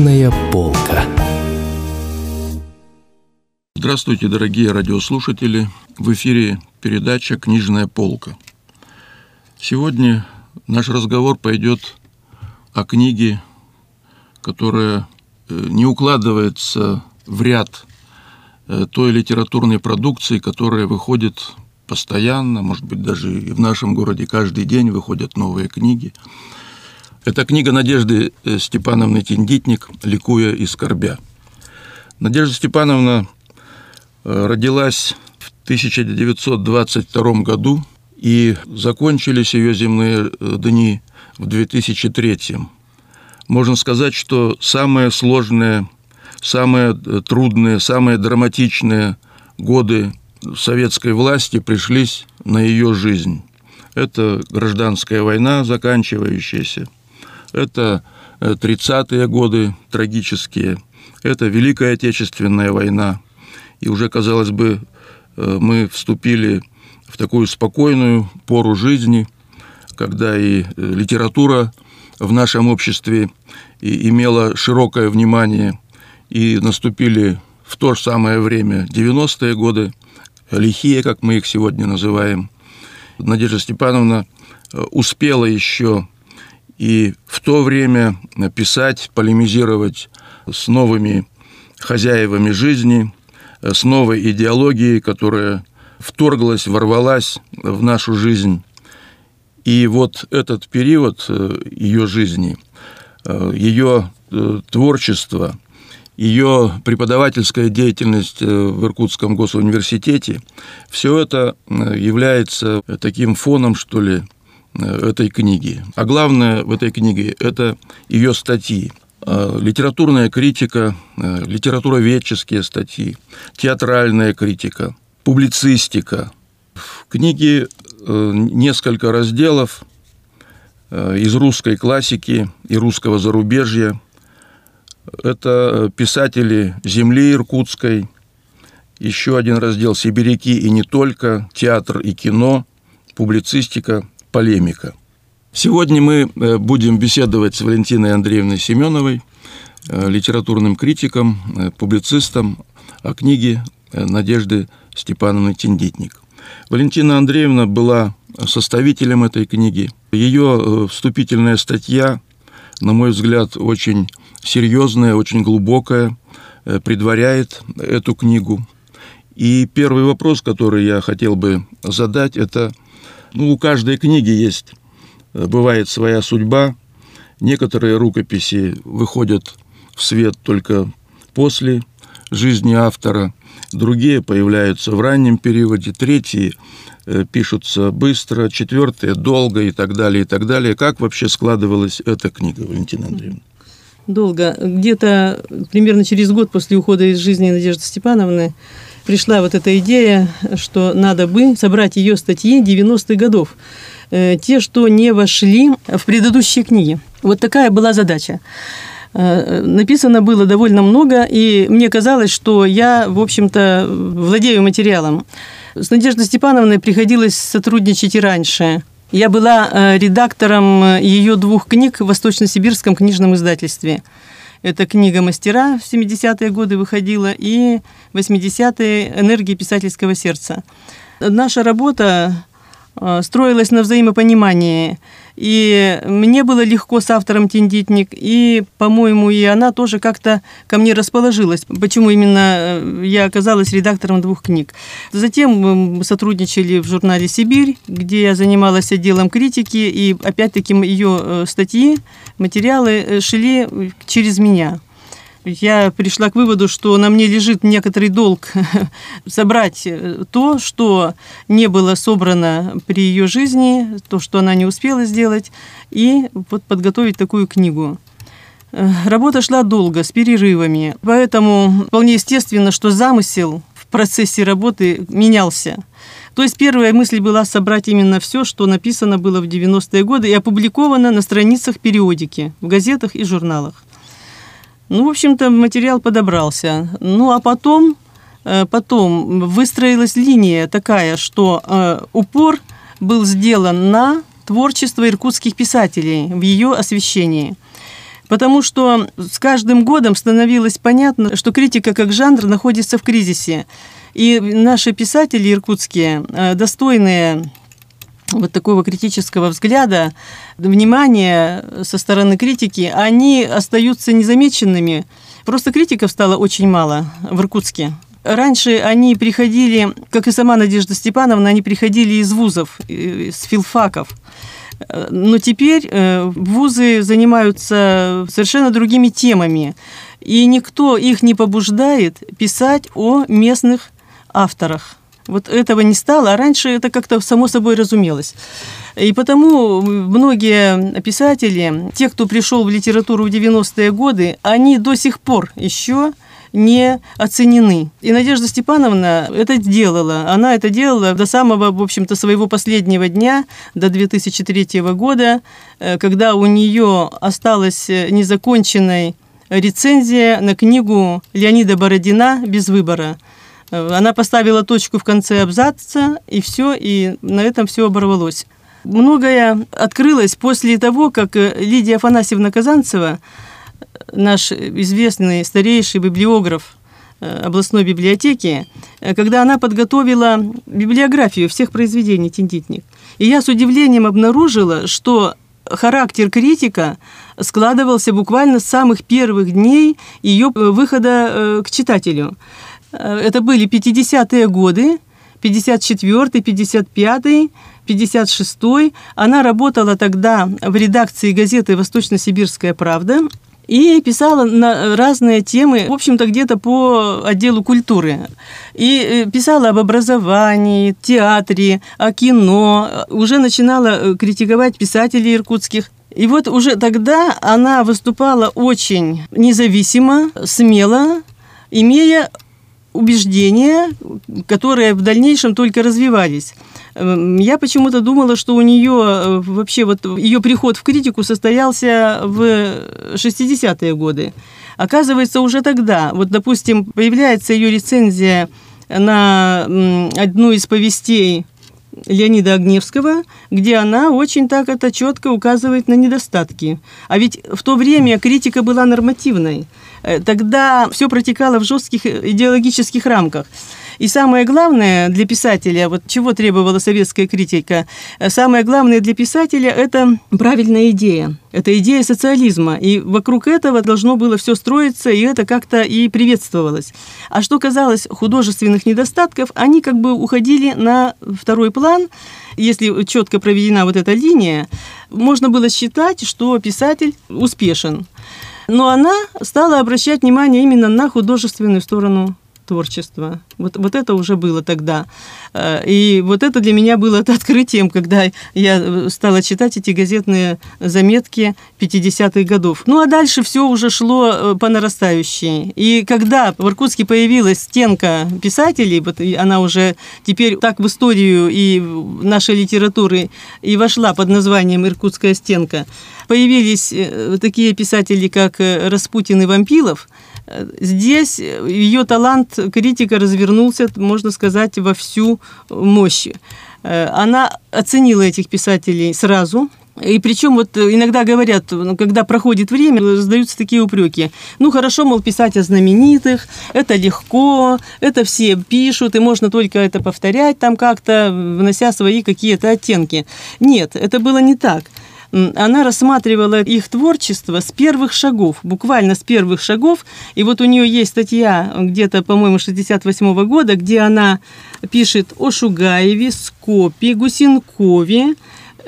Книжная полка. Здравствуйте, дорогие радиослушатели. В эфире передача «Книжная полка». Сегодня наш разговор пойдет о книге, которая э, не укладывается в ряд э, той литературной продукции, которая выходит постоянно, может быть, даже и в нашем городе каждый день выходят новые книги. Это книга Надежды э, Степановны Тиндитник «Ликуя и скорбя». Надежда Степановна родилась в 1922 году, и закончились ее земные дни в 2003 можно сказать, что самые сложные, самые э, трудные, самые драматичные годы советской власти пришлись на ее жизнь. Это гражданская война, заканчивающаяся. Это 30-е э, годы трагические. Это Великая Отечественная война. И уже, казалось бы, э, мы вступили в такую спокойную пору жизни, когда и литература в нашем обществе и имела широкое внимание, и наступили в то же самое время 90-е годы, лихие, как мы их сегодня называем. Надежда Степановна э, успела еще и в то время писать, полемизировать с новыми хозяевами жизни, э, с новой идеологией, которая вторглась, ворвалась в нашу жизнь. И вот этот период э, ее жизни, э, ее творчество, ее преподавательская деятельность в Иркутском госуниверситете, все это является таким фоном, что ли, этой книги. А главное в этой книге – это ее статьи. Литературная критика, литературоведческие статьи, театральная критика, публицистика. В книге Э, несколько разделов э, из русской классики и русского зарубежья. Это писатели земли иркутской, еще один раздел «Сибиряки и не только», театр и кино, публицистика, полемика. Сегодня мы э, будем беседовать с Валентиной Андреевной Семеновой, литературным критиком, публицистом о книге Надежды Степановны Тиндитник. Валентина Андреевна была составителем этой книги. Ее э, вступительная статья, на мой взгляд, очень серьезная, очень глубокая, э, предваряет эту книгу. И первый вопрос, который я хотел бы задать, это, ну, у каждой книги есть, э, бывает своя судьба. Некоторые рукописи выходят в свет только после жизни автора – другие появляются в раннем периоде, третьи э, пишутся быстро, четвертые долго и так далее, и так далее. Как вообще складывалась эта книга, Валентина Андреевна? Долго. Где-то примерно через год после ухода из жизни Надежды Степановны пришла вот эта идея, что надо бы собрать ее статьи 90-х годов, э, те, что не вошли в предыдущие книги. Вот такая была задача. Э, написано было довольно много, и мне казалось, что я, в общем-то, владею материалом. С Надеждой Степановной приходилось сотрудничать и раньше. Я была э, редактором ее двух книг в Восточно-Сибирском книжном издательстве. Это книга «Мастера» в 70-е годы выходила и 80-е «Энергия писательского сердца». Наша работа строилась на взаимопонимании – и мне было легко с автором «Тендитник», и, по-моему, и она тоже как-то ко мне расположилась. Почему именно э, я оказалась редактором двух книг. Затем мы сотрудничали в журнале «Сибирь», где я занималась отделом критики, и опять-таки ее э, статьи, материалы э, шли через меня я пришла к выводу, что на мне лежит некоторый долг собрать э, то, что не было собрано при ее жизни, то, что она не успела сделать, и вот подготовить такую книгу. Э, работа шла долго, с перерывами, поэтому вполне естественно, что замысел в процессе работы менялся. То есть первая мысль была собрать именно все, что написано было в 90-е годы и опубликовано на страницах периодики, в газетах и журналах. Ну, в общем-то, материал подобрался. Ну, а потом, э, потом выстроилась линия такая, что э, упор был сделан на творчество иркутских писателей в ее освещении. Потому что с каждым годом становилось понятно, что критика как жанр находится в кризисе. И наши писатели иркутские, э, достойные вот такого критического взгляда, внимания со стороны критики, они остаются незамеченными. Просто критиков стало очень мало в Иркутске. Раньше они приходили, как и сама Надежда Степановна, они приходили из вузов, из филфаков. Но теперь э, вузы занимаются совершенно другими темами, и никто их не побуждает писать о местных авторах. Вот этого не стало, а раньше это как-то само собой разумелось. И потому многие писатели, те, кто пришел в литературу в 90-е годы, они до сих пор еще не оценены. И Надежда Степановна это делала. Она это делала до самого, в общем-то, своего последнего дня, до 2003 года, э, когда у нее осталась незаконченной рецензия на книгу Леонида Бородина «Без выбора». Она поставила точку в конце абзаца, и все, и на этом все оборвалось. Многое открылось после того, как Лидия Афанасьевна Казанцева, наш известный старейший библиограф э, областной библиотеки, э, когда она подготовила библиографию всех произведений «Тендитник». И я с удивлением обнаружила, что характер критика складывался буквально с самых первых дней ее э, выхода к читателю. Э, это были 50-е годы, 54-й, 55-й, 56-й. Она работала тогда в редакции газеты «Восточно-Сибирская правда», и писала на разные темы, в общем-то, где-то по отделу культуры. И э, писала об образовании, театре, о кино, уже начинала э, критиковать писателей иркутских. И вот уже тогда она выступала очень независимо, смело, имея убеждения, которые в дальнейшем только развивались. Эм, я почему-то думала, что у нее э, вообще вот ее приход в критику состоялся в 60-е годы. Оказывается, уже тогда, вот, допустим, появляется ее рецензия на одну из повестей Леонида Огневского, где она очень так это четко указывает на недостатки. А ведь в то время критика была нормативной. Э, тогда все протекало в жестких идеологических рамках. И самое главное для писателя, вот чего требовала советская критика, э, самое главное для писателя – это правильная идея. Это идея социализма. И вокруг этого должно было все строиться, и это как-то и приветствовалось. А что казалось художественных недостатков, они как бы уходили на второй план. Если четко проведена вот эта линия, можно было считать, что писатель успешен. Но она стала обращать внимание именно на художественную сторону творчества. Вот, вот это уже было тогда. Э, и вот это для меня было открытием, когда я э, стала читать эти газетные заметки 50-х годов. Ну а дальше все уже шло э, по нарастающей. И когда в Иркутске появилась стенка писателей, вот она уже теперь так в историю и нашей литературы и вошла под названием «Иркутская стенка», появились такие писатели, как Распутин и Вампилов – Здесь ее талант критика развернулся, можно сказать, во всю мощь. Э, она оценила этих писателей сразу, и причем вот иногда говорят, ну, когда проходит время, задаются такие упреки. Ну хорошо, мол, писать о знаменитых, это легко, это все пишут, и можно только это повторять там как-то, внося свои какие-то оттенки. Нет, это было не так она рассматривала их творчество с первых шагов, буквально с первых шагов. И вот у нее есть статья где-то, по-моему, 68 года, где она пишет о Шугаеве, Скопе, Гусенкове,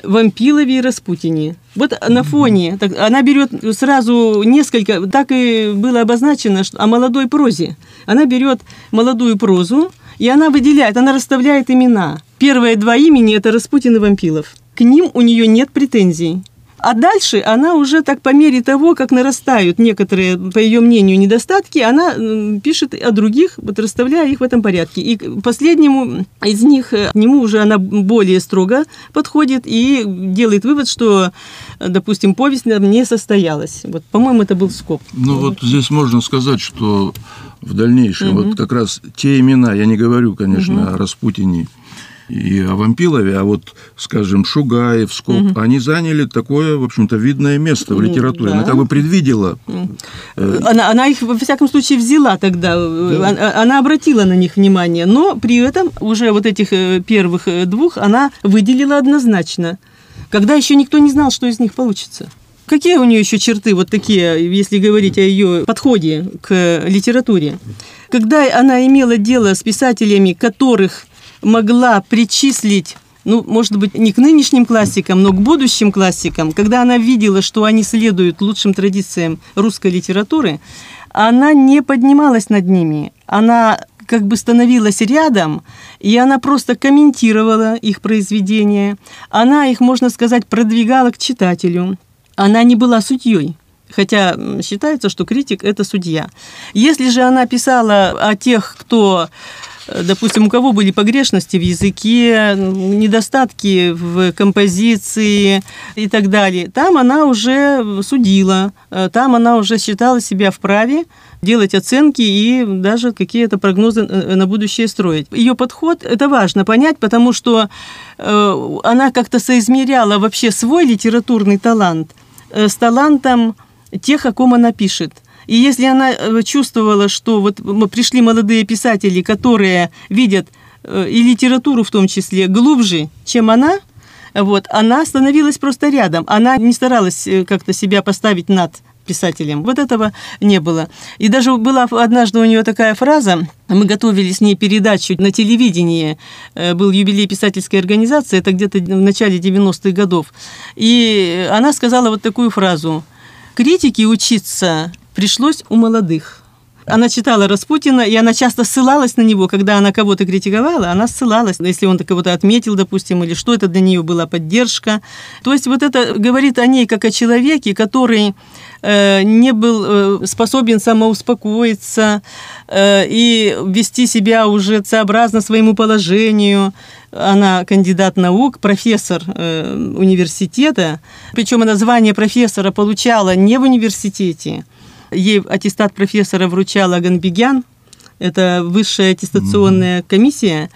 Вампилове и Распутине. Вот на фоне, так, она берет сразу несколько, так и было обозначено, что, о молодой прозе. Она берет молодую прозу, и она выделяет, она расставляет имена. Первые два имени – это Распутин и Вампилов к ним у нее нет претензий. А дальше она уже так по мере того, как нарастают некоторые, по ее мнению, недостатки, она пишет о других, вот расставляя их в этом порядке. И последнему из них, э, к нему уже она более строго подходит и делает вывод, что, допустим, повесть не состоялась. Вот, по-моему, это был скоп. Ну вот здесь можно сказать, что в дальнейшем угу. вот как раз те имена, я не говорю, конечно, угу. о Распутине, и о Вампилове, а вот, скажем, Шугаев, Скоп, угу. они заняли такое, в общем-то, видное место в литературе. Да. Она как бы предвидела. Э, она, она их, во всяком случае, взяла тогда, да. она, она обратила на них внимание, но при этом уже вот этих э, первых э, двух она выделила однозначно, когда еще никто не знал, что из них получится. Какие у нее еще черты вот такие, если говорить о ее подходе к литературе? Когда она имела дело с писателями, которых могла причислить ну, может быть, не к нынешним классикам, но к будущим классикам, когда она видела, что они следуют лучшим традициям русской литературы, она не поднималась над ними. Она как бы становилась рядом, и она просто комментировала их произведения. Она их, можно сказать, продвигала к читателю. Она не была судьей. Хотя считается, что критик – это судья. Если же она писала о тех, кто допустим, у кого были погрешности в языке, недостатки в композиции и так далее, там она уже судила, там она уже считала себя вправе делать оценки и даже какие-то прогнозы на будущее строить. Ее подход, это важно понять, потому что э, она как-то соизмеряла вообще свой литературный талант э, с талантом тех, о ком она пишет. И если она э, чувствовала, что вот пришли молодые писатели, которые видят э, и литературу в том числе глубже, чем она, вот, она становилась просто рядом. Она не старалась э, как-то себя поставить над писателем. Вот этого не было. И даже была однажды у нее такая фраза, мы готовили с ней передачу на телевидении, был юбилей писательской организации, это где-то в начале 90-х годов. И она сказала вот такую фразу. Критики учиться пришлось у молодых. Она читала Распутина, и она часто ссылалась на него, когда она кого-то критиковала, она ссылалась, если он кого-то отметил, допустим, или что это для нее была поддержка. То есть вот это говорит о ней как о человеке, который э, не был э, способен самоуспокоиться э, и вести себя уже сообразно своему положению. Она кандидат наук, профессор университета, причем она звание профессора получала не в университете, Ей аттестат профессора вручала Ганбегян, это высшая аттестационная комиссия,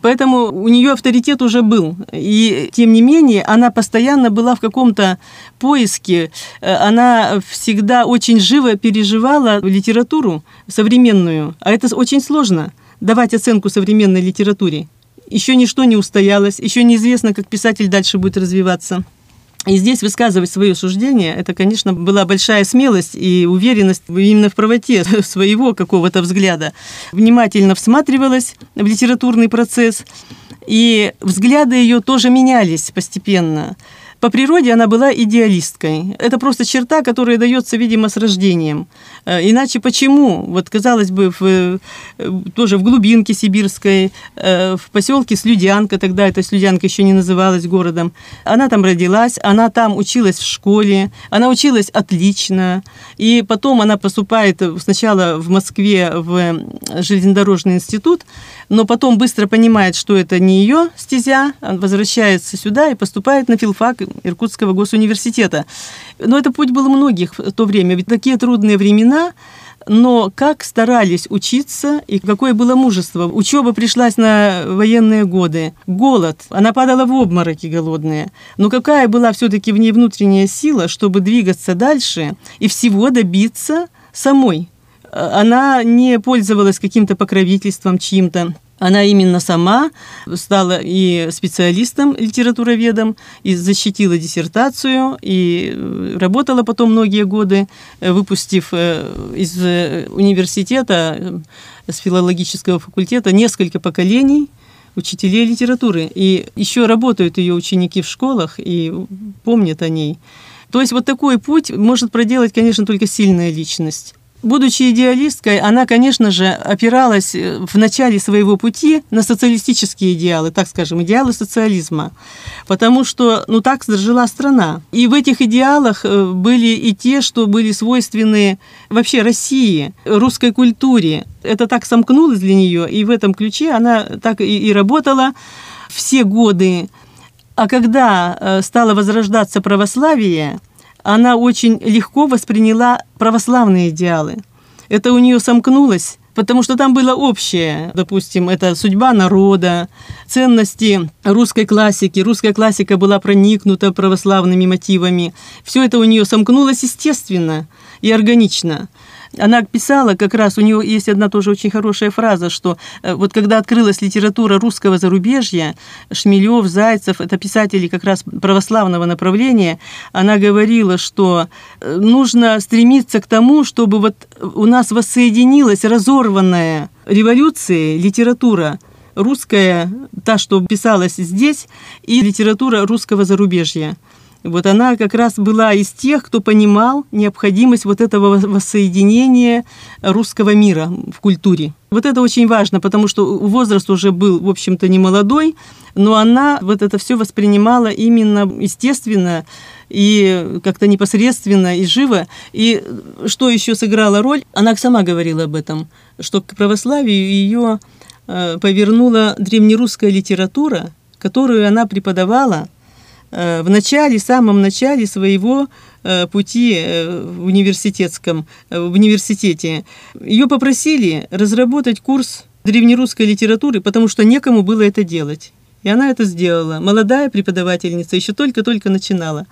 поэтому у нее авторитет уже был. И тем не менее, она постоянно была в каком-то поиске, она всегда очень живо переживала литературу современную, а это очень сложно давать оценку современной литературе. Еще ничто не устоялось, еще неизвестно, как писатель дальше будет развиваться. И здесь высказывать свое суждение, это, конечно, была большая смелость и уверенность именно в правоте своего какого-то взгляда. Внимательно всматривалась в литературный процесс, и взгляды ее тоже менялись постепенно. По природе она была идеалисткой. Это просто черта, которая дается, видимо, с рождением. Э, иначе почему? Вот, казалось бы, в, э, тоже в глубинке сибирской, э, в поселке Слюдянка, тогда эта Слюдянка еще не называлась городом, она там родилась, она там училась в школе, она училась отлично, и потом она поступает сначала в Москве в железнодорожный институт, но потом быстро понимает, что это не ее стезя, возвращается сюда и поступает на филфак Иркутского госуниверситета. Но это путь был многих в то время, ведь такие трудные времена, но как старались учиться и какое было мужество. Учеба пришлась на военные годы. Голод. Она падала в обмороки голодные. Но какая была все-таки в ней внутренняя сила, чтобы двигаться дальше и всего добиться самой она не пользовалась каким-то покровительством чьим-то. Она именно сама стала и специалистом, литературоведом, и защитила диссертацию, и работала потом многие годы, выпустив э, из университета, с филологического факультета несколько поколений учителей литературы. И еще работают ее ученики в школах и помнят о ней. То есть вот такой путь может проделать, конечно, только сильная личность. Будучи идеалисткой, она, конечно же, опиралась э, в начале своего пути на социалистические идеалы, так скажем, идеалы социализма, потому что, ну, так жила страна. И в этих идеалах э, были и те, что были свойственны вообще России, русской культуре. Это так сомкнулось для нее, и в этом ключе она так и, и работала все годы. А когда э, стало возрождаться православие, она очень легко восприняла православные идеалы. Это у нее сомкнулось потому что там было общее. Допустим, это судьба народа, ценности русской классики. Русская классика была проникнута православными мотивами. Все это у нее сомкнулось естественно и органично она писала как раз, у нее есть одна тоже очень хорошая фраза, что э, вот когда открылась литература русского зарубежья, Шмелев, Зайцев, это писатели как раз православного направления, она говорила, что э, нужно стремиться к тому, чтобы вот у нас воссоединилась разорванная революция, литература русская, та, что писалась здесь, и литература русского зарубежья. Вот она как раз была из тех, кто понимал необходимость вот этого воссоединения русского мира в культуре. Вот это очень важно, потому что возраст уже был, в общем-то, не молодой, но она вот это все воспринимала именно естественно и как-то непосредственно и живо. И что еще сыграла роль? Она сама говорила об этом, что к православию ее э, повернула древнерусская литература, которую она преподавала в начале, самом начале своего э, пути э, в университетском, в университете. Ее попросили разработать курс древнерусской литературы, потому что некому было это делать. И она это сделала. Молодая преподавательница, еще только-только начинала.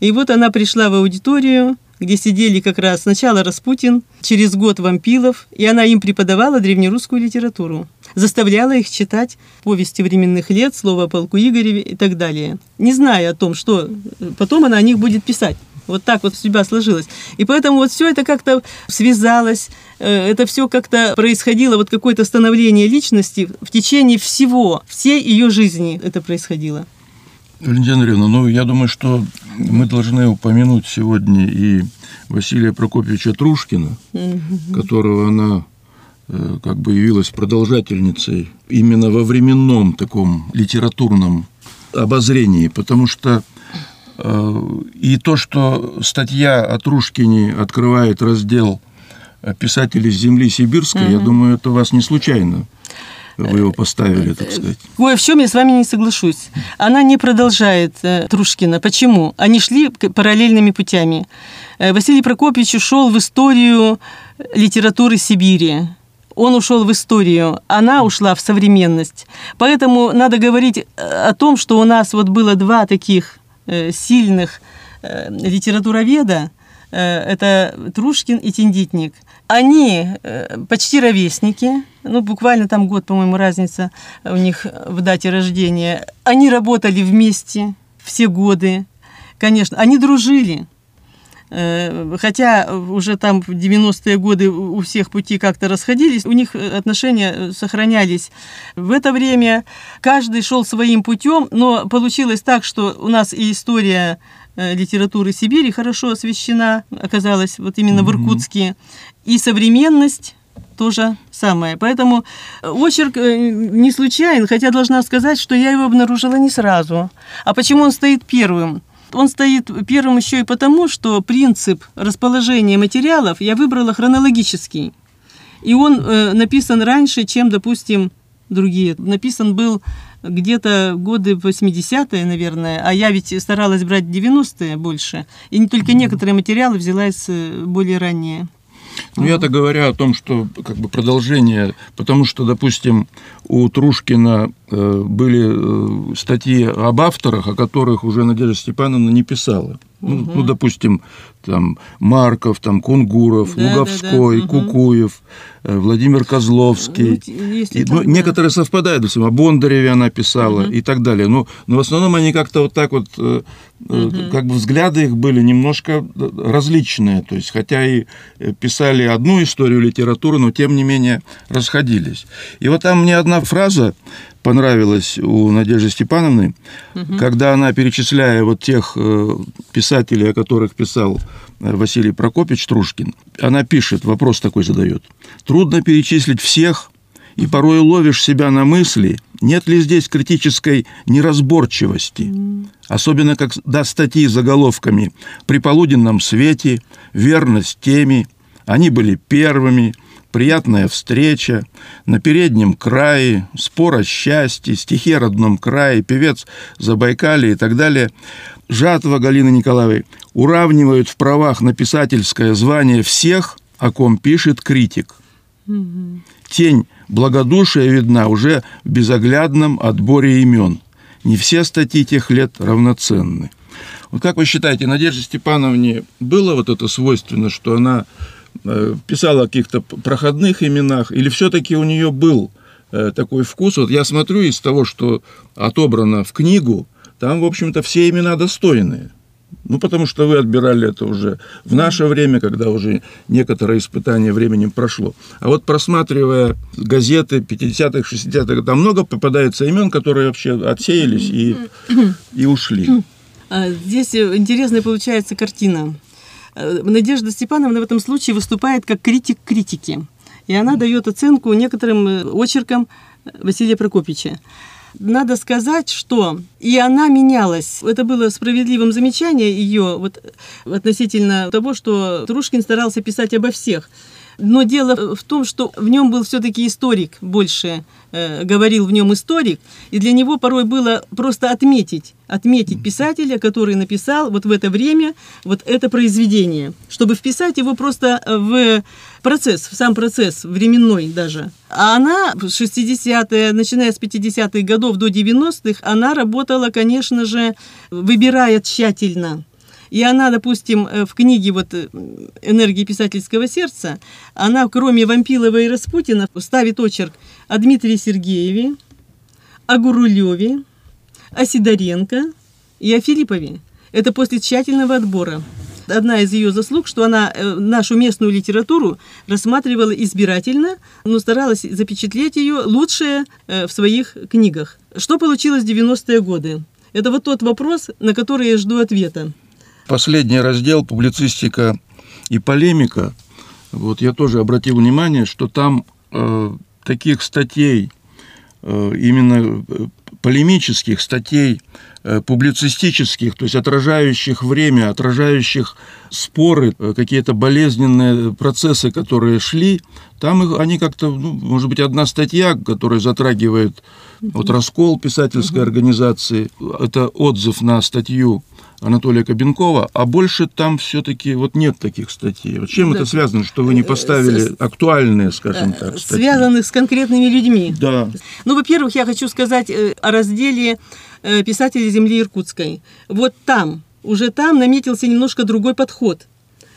И вот она пришла в аудиторию, где сидели как раз сначала Распутин, через год Вампилов, и она им преподавала древнерусскую литературу. Заставляла их читать повести временных лет, слово о полку Игореве и так далее. Не зная о том, что потом она о них будет писать. Вот так вот судьба сложилась. И поэтому вот все это как-то связалось, э, это все как-то происходило, вот какое-то становление личности в течение всего, всей ее жизни это происходило. Валентина Андреевна, ну, я думаю, что мы должны упомянуть сегодня и Василия Прокопьевича Трушкина, которого она э, как бы явилась продолжательницей именно во временном таком литературном обозрении, потому что э, и то, что статья о Трушкине открывает раздел писателей с земли сибирской, угу. я думаю, это вас не случайно вы его поставили, так сказать. Ой, в чем я с вами не соглашусь. Она не продолжает э, Трушкина. Почему? Они шли параллельными путями. Э, Василий Прокопьевич ушел в историю литературы Сибири. Он ушел в историю, она ушла в современность. Поэтому надо говорить э, о том, что у нас вот было два таких сильных литературоведа, это Трушкин и Тендитник. Они почти ровесники, ну, буквально там год, по-моему, разница у них в дате рождения. Они работали вместе все годы, конечно, они дружили. Э, хотя уже там в 90-е годы у всех пути как-то расходились, у них отношения сохранялись. В это время каждый шел своим путем, но получилось так, что у нас и история э, литературы Сибири хорошо освещена, оказалась вот именно mm-hmm. в Иркутске, и современность то же самое. Поэтому э, очерк э, не случайен, хотя должна сказать, что я его обнаружила не сразу. А почему он стоит первым? Он стоит первым еще и потому, что принцип расположения материалов я выбрала хронологический. И он э, написан раньше, чем, допустим, другие. Написан был где-то годы 80-е, наверное, а я ведь старалась брать 90-е больше. И не только некоторые материалы взяла из э, более ранние. Ну, я-то говоря о том, что как бы продолжение, потому что, допустим, у Трушкина э, были э, статьи об авторах, о которых уже Надежда Степановна не писала. Ну, угу. ну, допустим, там Марков, там Кунгуров, да, Луговской, да, да. Кукуев, угу. Владимир Козловский. Ну, и, там, ну, да. Некоторые совпадают, допустим, о Бондареве она писала угу. и так далее. Но, но в основном они как-то вот так вот, угу. как бы взгляды их были немножко различные. То есть, хотя и писали одну историю литературы, но тем не менее расходились. И вот там мне одна фраза понравилось у Надежды Степановны, угу. когда она, перечисляя вот тех э, писателей, о которых писал э, Василий Прокопьевич Трушкин, она пишет, вопрос такой задает. Трудно перечислить всех, и порой ловишь себя на мысли, нет ли здесь критической неразборчивости, особенно когда статьи заголовками «При полуденном свете», «Верность теме», «Они были первыми», приятная встреча, на переднем крае, спор о счастье, стихи о родном крае, певец Забайкали и так далее, жатва Галины Николаевой уравнивают в правах на писательское звание всех, о ком пишет критик. Тень благодушия видна уже в безоглядном отборе имен. Не все статьи тех лет равноценны. Вот как вы считаете, Надежде Степановне было вот это свойственно, что она писала о каких-то проходных именах, или все-таки у нее был э, такой вкус? Вот я смотрю из того, что отобрано в книгу, там, в общем-то, все имена достойные. Ну, потому что вы отбирали это уже в наше время, когда уже некоторое испытание временем прошло. А вот просматривая газеты 50-х, 60-х, там много попадается имен, которые вообще отсеялись и, и ушли. А, здесь интересная получается картина. Э, Надежда Степановна в этом случае выступает как критик критики. И она дает оценку некоторым э, очеркам Василия Прокопича надо сказать, что и она менялась. Это было справедливым замечание ее вот, относительно того, что Трушкин старался писать обо всех. Но дело в том, что в нем был все-таки историк больше, э, говорил в нем историк, и для него порой было просто отметить, отметить писателя, который написал вот в это время вот это произведение, чтобы вписать его просто в процесс, в сам процесс, временной даже. А она в 60-е, начиная с 50-х годов до 90-х, она работала, конечно же, выбирая тщательно и она, допустим, э, в книге вот э, «Энергии писательского сердца», она, кроме Вампилова и Распутина, ставит очерк о Дмитрии Сергееве, о Гурулеве, о Сидоренко и о Филиппове. Это после тщательного отбора. Одна из ее заслуг, что она э, нашу местную литературу рассматривала избирательно, но старалась запечатлеть ее лучшее в своих книгах. Что получилось в 90-е годы? Это вот тот вопрос, на который я жду ответа последний раздел «Публицистика и полемика», вот я тоже обратил внимание, что там э, таких статей, э, именно э, полемических статей, э, публицистических, то есть отражающих время, отражающих споры, э, какие-то болезненные процессы, которые шли, там их, они как-то, ну, может быть, одна статья, которая затрагивает вот раскол писательской организации, это отзыв на статью Анатолия Кабенкова, а больше там все-таки вот нет таких статей. Вот чем да. это связано, что вы не поставили актуальные, скажем э, так, статьи? Связанных с конкретными людьми. Да. Ну, во-первых, я хочу сказать э, о разделе э, писателей земли Иркутской. Вот там, уже там наметился немножко другой подход –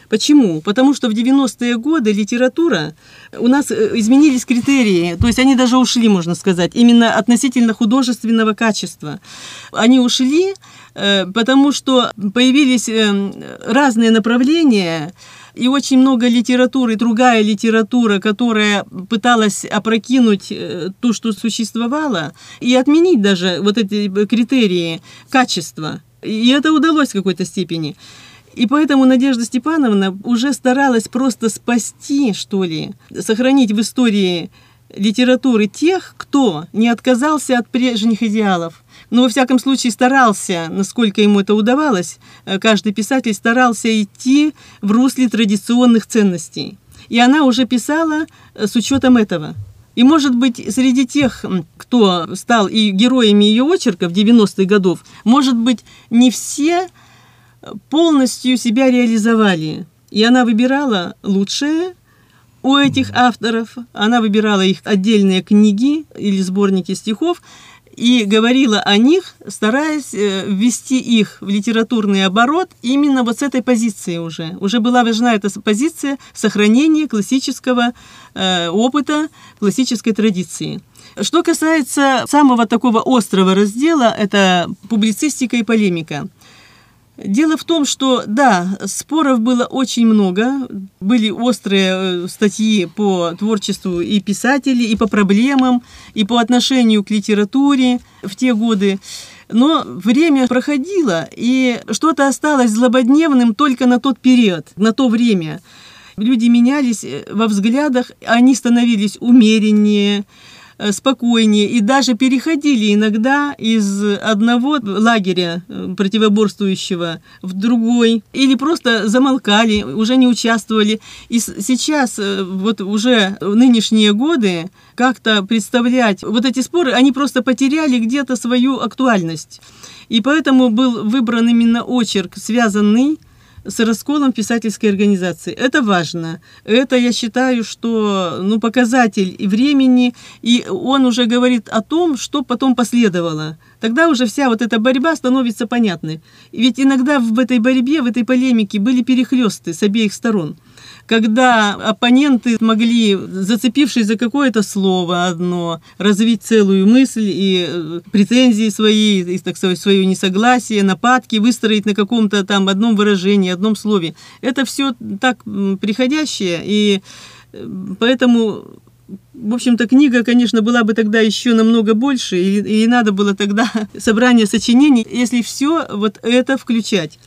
Почему? Потому что в 90-е годы литература, у нас изменились критерии, то есть они даже ушли, можно сказать, именно относительно художественного качества. Они ушли, Э, потому что появились э, разные направления, и очень много литературы, другая литература, которая пыталась опрокинуть э, то, что существовало, и отменить даже вот эти критерии качества. И это удалось в какой-то степени. И поэтому Надежда Степановна уже старалась просто спасти, что ли, сохранить в истории литературы тех, кто не отказался от прежних идеалов, но во всяком случае старался, насколько ему это удавалось, э, каждый писатель старался идти в русле традиционных ценностей. И она уже писала э, с учетом этого. И, может быть, среди тех, кто стал и героями ее очерка в 90-х годов, может быть, не все э, полностью себя реализовали. И она выбирала лучшее у этих авторов, она выбирала их отдельные книги или сборники стихов, и говорила о них, стараясь э, ввести их в литературный оборот именно вот с этой позиции уже. Уже была важна эта позиция сохранения классического э, опыта, классической традиции. Что касается самого такого острого раздела, это публицистика и полемика. Дело в том, что, да, споров было очень много, были острые э, статьи по творчеству и писателей, и по проблемам, и по отношению к литературе в те годы. Но время проходило, и что-то осталось злободневным только на тот период, на то время. Люди менялись э, во взглядах, они становились умереннее, спокойнее и даже переходили иногда из одного лагеря э, противоборствующего в другой или просто замолкали, уже не участвовали. И сейчас, э, вот уже в нынешние годы, как-то представлять вот эти споры, они просто потеряли где-то свою актуальность. И поэтому был выбран именно очерк, связанный с расколом писательской организации. Это важно. Это, я считаю, что ну, показатель времени, и он уже говорит о том, что потом последовало. Тогда уже вся вот эта борьба становится понятной. Ведь иногда в этой борьбе, в этой полемике были перехлесты с обеих сторон когда оппоненты могли, зацепившись за какое-то слово одно, развить целую мысль и э, претензии свои, и, так сказать, свое несогласие, нападки выстроить на каком-то там одном выражении, одном слове. Это все так приходящее, и э, поэтому в общем-то, книга, конечно, была бы тогда еще намного больше, и, и надо было тогда собрание сочинений, если все вот это включать.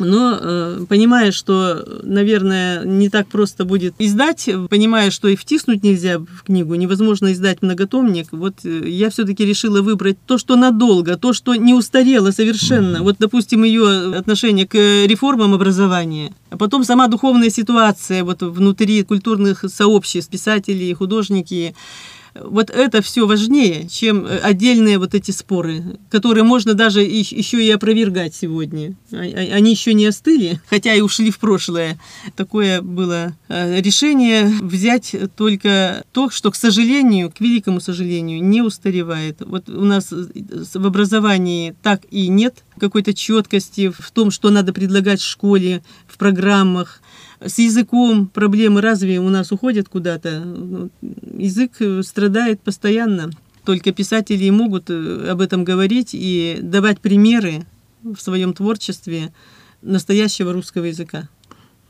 Но э, понимая, что, наверное, не так просто будет издать, понимая, что и втиснуть нельзя в книгу, невозможно издать многотомник, вот э, я все-таки решила выбрать то, что надолго, то, что не устарело совершенно. Вот, допустим, ее отношение к реформам образования, а потом сама духовная ситуация вот внутри культурных сообществ, писатели, художники, вот это все важнее, чем э, отдельные вот эти споры, которые можно даже еще и опровергать сегодня. А, а, они еще не остыли, хотя и ушли в прошлое. Такое было э, решение взять только то, что, к сожалению, к великому сожалению, не устаревает. Вот у нас э, в образовании так и нет какой-то четкости в том, что надо предлагать в школе, в программах с языком проблемы разве у нас уходят куда-то? Язык страдает постоянно. Только писатели и могут э, об этом говорить и давать примеры в своем творчестве настоящего русского языка.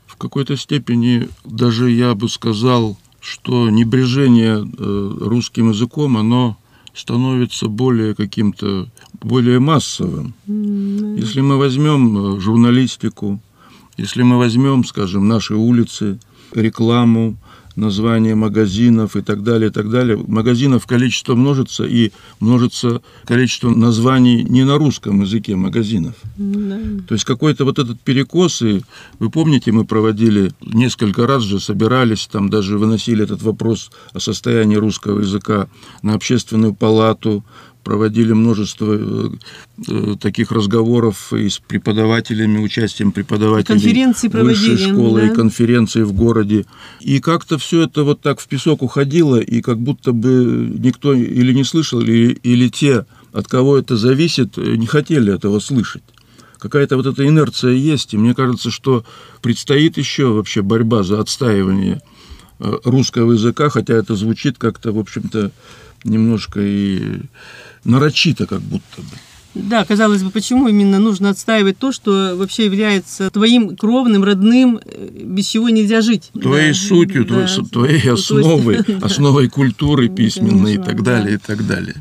В какой-то степени даже я бы сказал, что небрежение э, русским языком, оно становится более каким-то, более массовым. Mm-hmm. Если мы возьмем э, журналистику, если мы возьмем, скажем, наши улицы, рекламу, названия магазинов и так далее, и так далее. Магазинов количество множится, и множится количество названий не на русском языке магазинов. Да. То есть какой-то вот этот перекос, и вы помните, мы проводили несколько раз же, собирались, там даже выносили этот вопрос о состоянии русского языка на общественную палату, проводили множество э, э, таких разговоров и с преподавателями, участием преподавателей конференции высшей школы да? и конференции в городе. И как-то все это вот так в песок уходило, и как будто бы никто или не слышал, или, или те, от кого это зависит, не хотели этого слышать какая-то вот эта инерция есть, и мне кажется, что предстоит еще вообще борьба за отстаивание э, русского языка, хотя это звучит как-то, в общем-то, немножко и нарочито как будто бы. Да, казалось бы, почему именно нужно отстаивать то, что вообще является твоим кровным, родным, э, без чего нельзя жить. Твоей да. сутью, да. твоей основой, основой культуры письменной и так далее, и так далее.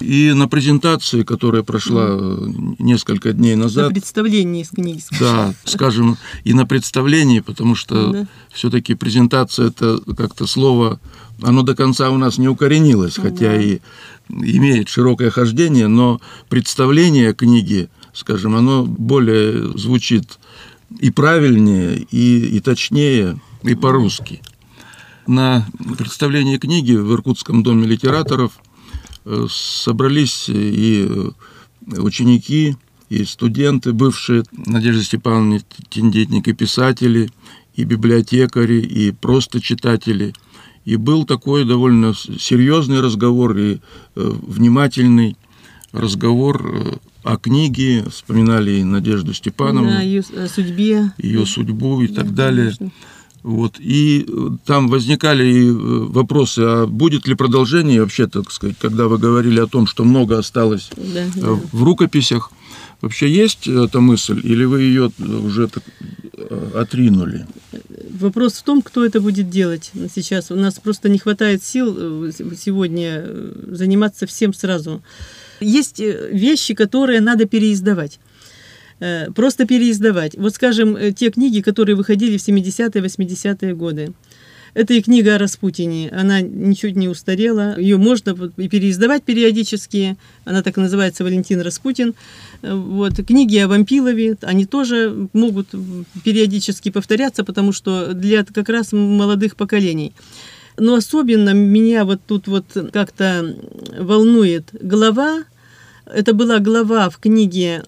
И на презентации, которая прошла э, несколько дней назад... На представлении из книги. Да, скажем, и на представлении, потому что все-таки презентация – это как-то слово, оно до конца у нас не укоренилось, хотя и имеет широкое хождение, но представление книги, скажем, оно более звучит и правильнее, и, и точнее, и по-русски. На представлении книги в Иркутском доме литераторов э, собрались и ученики, и студенты, бывшие Надежды Степановны Тендетник, и писатели, и библиотекари, и просто читатели – и был такой довольно серьезный разговор и э, внимательный разговор э, о книге, вспоминали и Надежду Степановну, да, ее судьбе, ее судьбу и да, так далее. Конечно. Вот. И э, там возникали и вопросы, а будет ли продолжение вообще, так сказать, когда вы говорили о том, что много осталось да, да. в рукописях. Вообще есть эта мысль, или вы ее уже так отринули? Вопрос в том, кто это будет делать сейчас. У нас просто не хватает сил э, сегодня э, заниматься всем сразу. Есть э, вещи, которые надо переиздавать просто переиздавать. Вот, скажем, те книги, которые выходили в 70-е, 80-е годы. Это и книга о Распутине. Она ничуть не устарела. Ее можно и переиздавать периодически. Она так и называется «Валентин Распутин». Вот. Книги о Вампилове, они тоже могут периодически повторяться, потому что для как раз молодых поколений. Но особенно меня вот тут вот как-то волнует глава. Это была глава в книге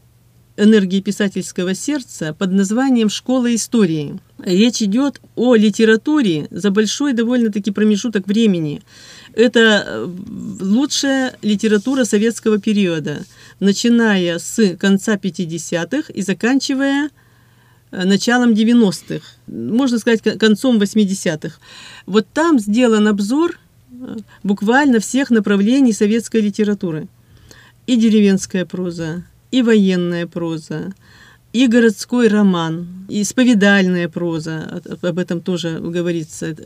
энергии писательского сердца под названием «Школа истории». Речь идет о литературе за большой довольно-таки промежуток времени. Это э, лучшая литература советского периода, начиная с конца 50-х и заканчивая э, началом 90-х, можно сказать, концом 80-х. Вот там сделан обзор э, буквально всех направлений советской литературы. И деревенская проза, и военная проза, и городской роман, и исповедальная проза, об этом тоже говорится.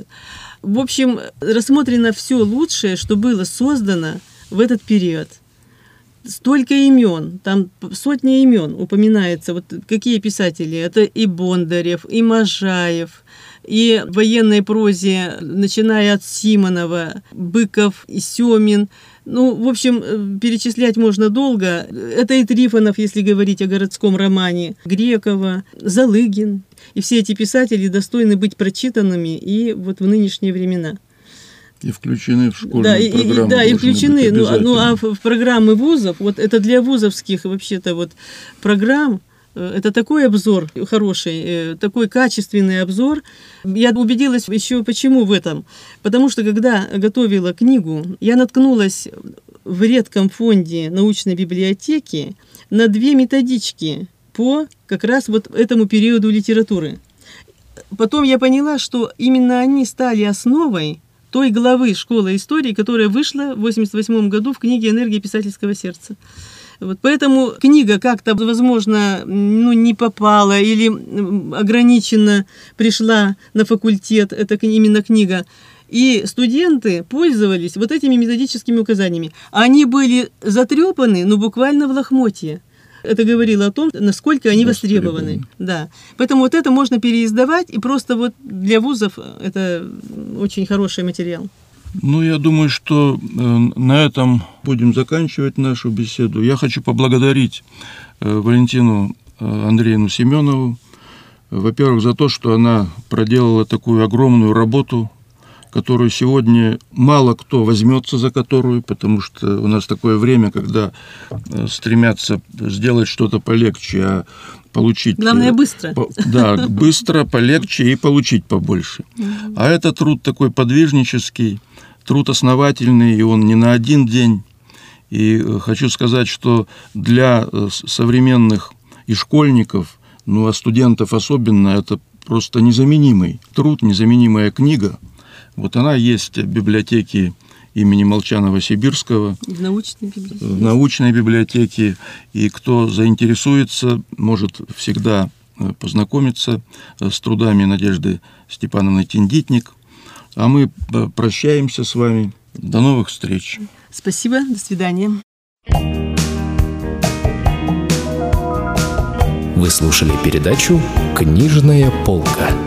В общем, рассмотрено все лучшее, что было создано в этот период. Столько имен, там сотни имен упоминается. Вот какие писатели? Это и Бондарев, и Можаев, и в военной прозе, начиная от Симонова, Быков, и Семин – ну, в общем, э, перечислять можно долго. Это и Трифонов, если говорить о городском романе, Грекова, Залыгин. И все эти писатели достойны быть прочитанными и вот в нынешние времена. И включены в школьную да, программу. И, да, и включены. Ну, а, ну, а в, программы вузов, вот это для вузовских вообще-то вот программ, это такой обзор хороший, э, такой качественный обзор. Я убедилась еще почему в этом. Потому что когда готовила книгу, я наткнулась в редком фонде научной библиотеки на две методички по как раз вот этому периоду литературы. Потом я поняла, что именно они стали основой той главы школы истории, которая вышла в 1988 году в книге «Энергия писательского сердца». Вот поэтому книга как-то, возможно, ну, не попала или ограниченно пришла на факультет, это именно книга. И студенты пользовались вот этими методическими указаниями. Они были затрепаны, ну, буквально в лохмотье. Это говорило о том, насколько они востребованы. Да. Поэтому вот это можно переиздавать, и просто вот для вузов это очень хороший материал. Ну, я думаю, что э, на этом будем заканчивать нашу беседу. Я хочу поблагодарить э, Валентину э, Андреевну Семенову, во-первых, за то, что она проделала такую огромную работу, которую сегодня мало кто возьмется за которую, потому что у нас такое время, когда стремятся сделать что-то полегче, а получить... Главное, быстро. По, да, быстро, полегче и получить побольше. А это труд такой подвижнический, труд основательный, и он не на один день. И э, хочу сказать, что для э, современных и школьников, ну а студентов особенно, это просто незаменимый труд, незаменимая книга. Вот она есть в библиотеке имени Молчанова-Сибирского. В научной библиотеке. В научной библиотеке. И кто заинтересуется, может всегда э, познакомиться с трудами Надежды Степановны Тендитник. А мы прощаемся с вами. До новых встреч. Спасибо. До свидания. Вы слушали передачу «Книжная полка».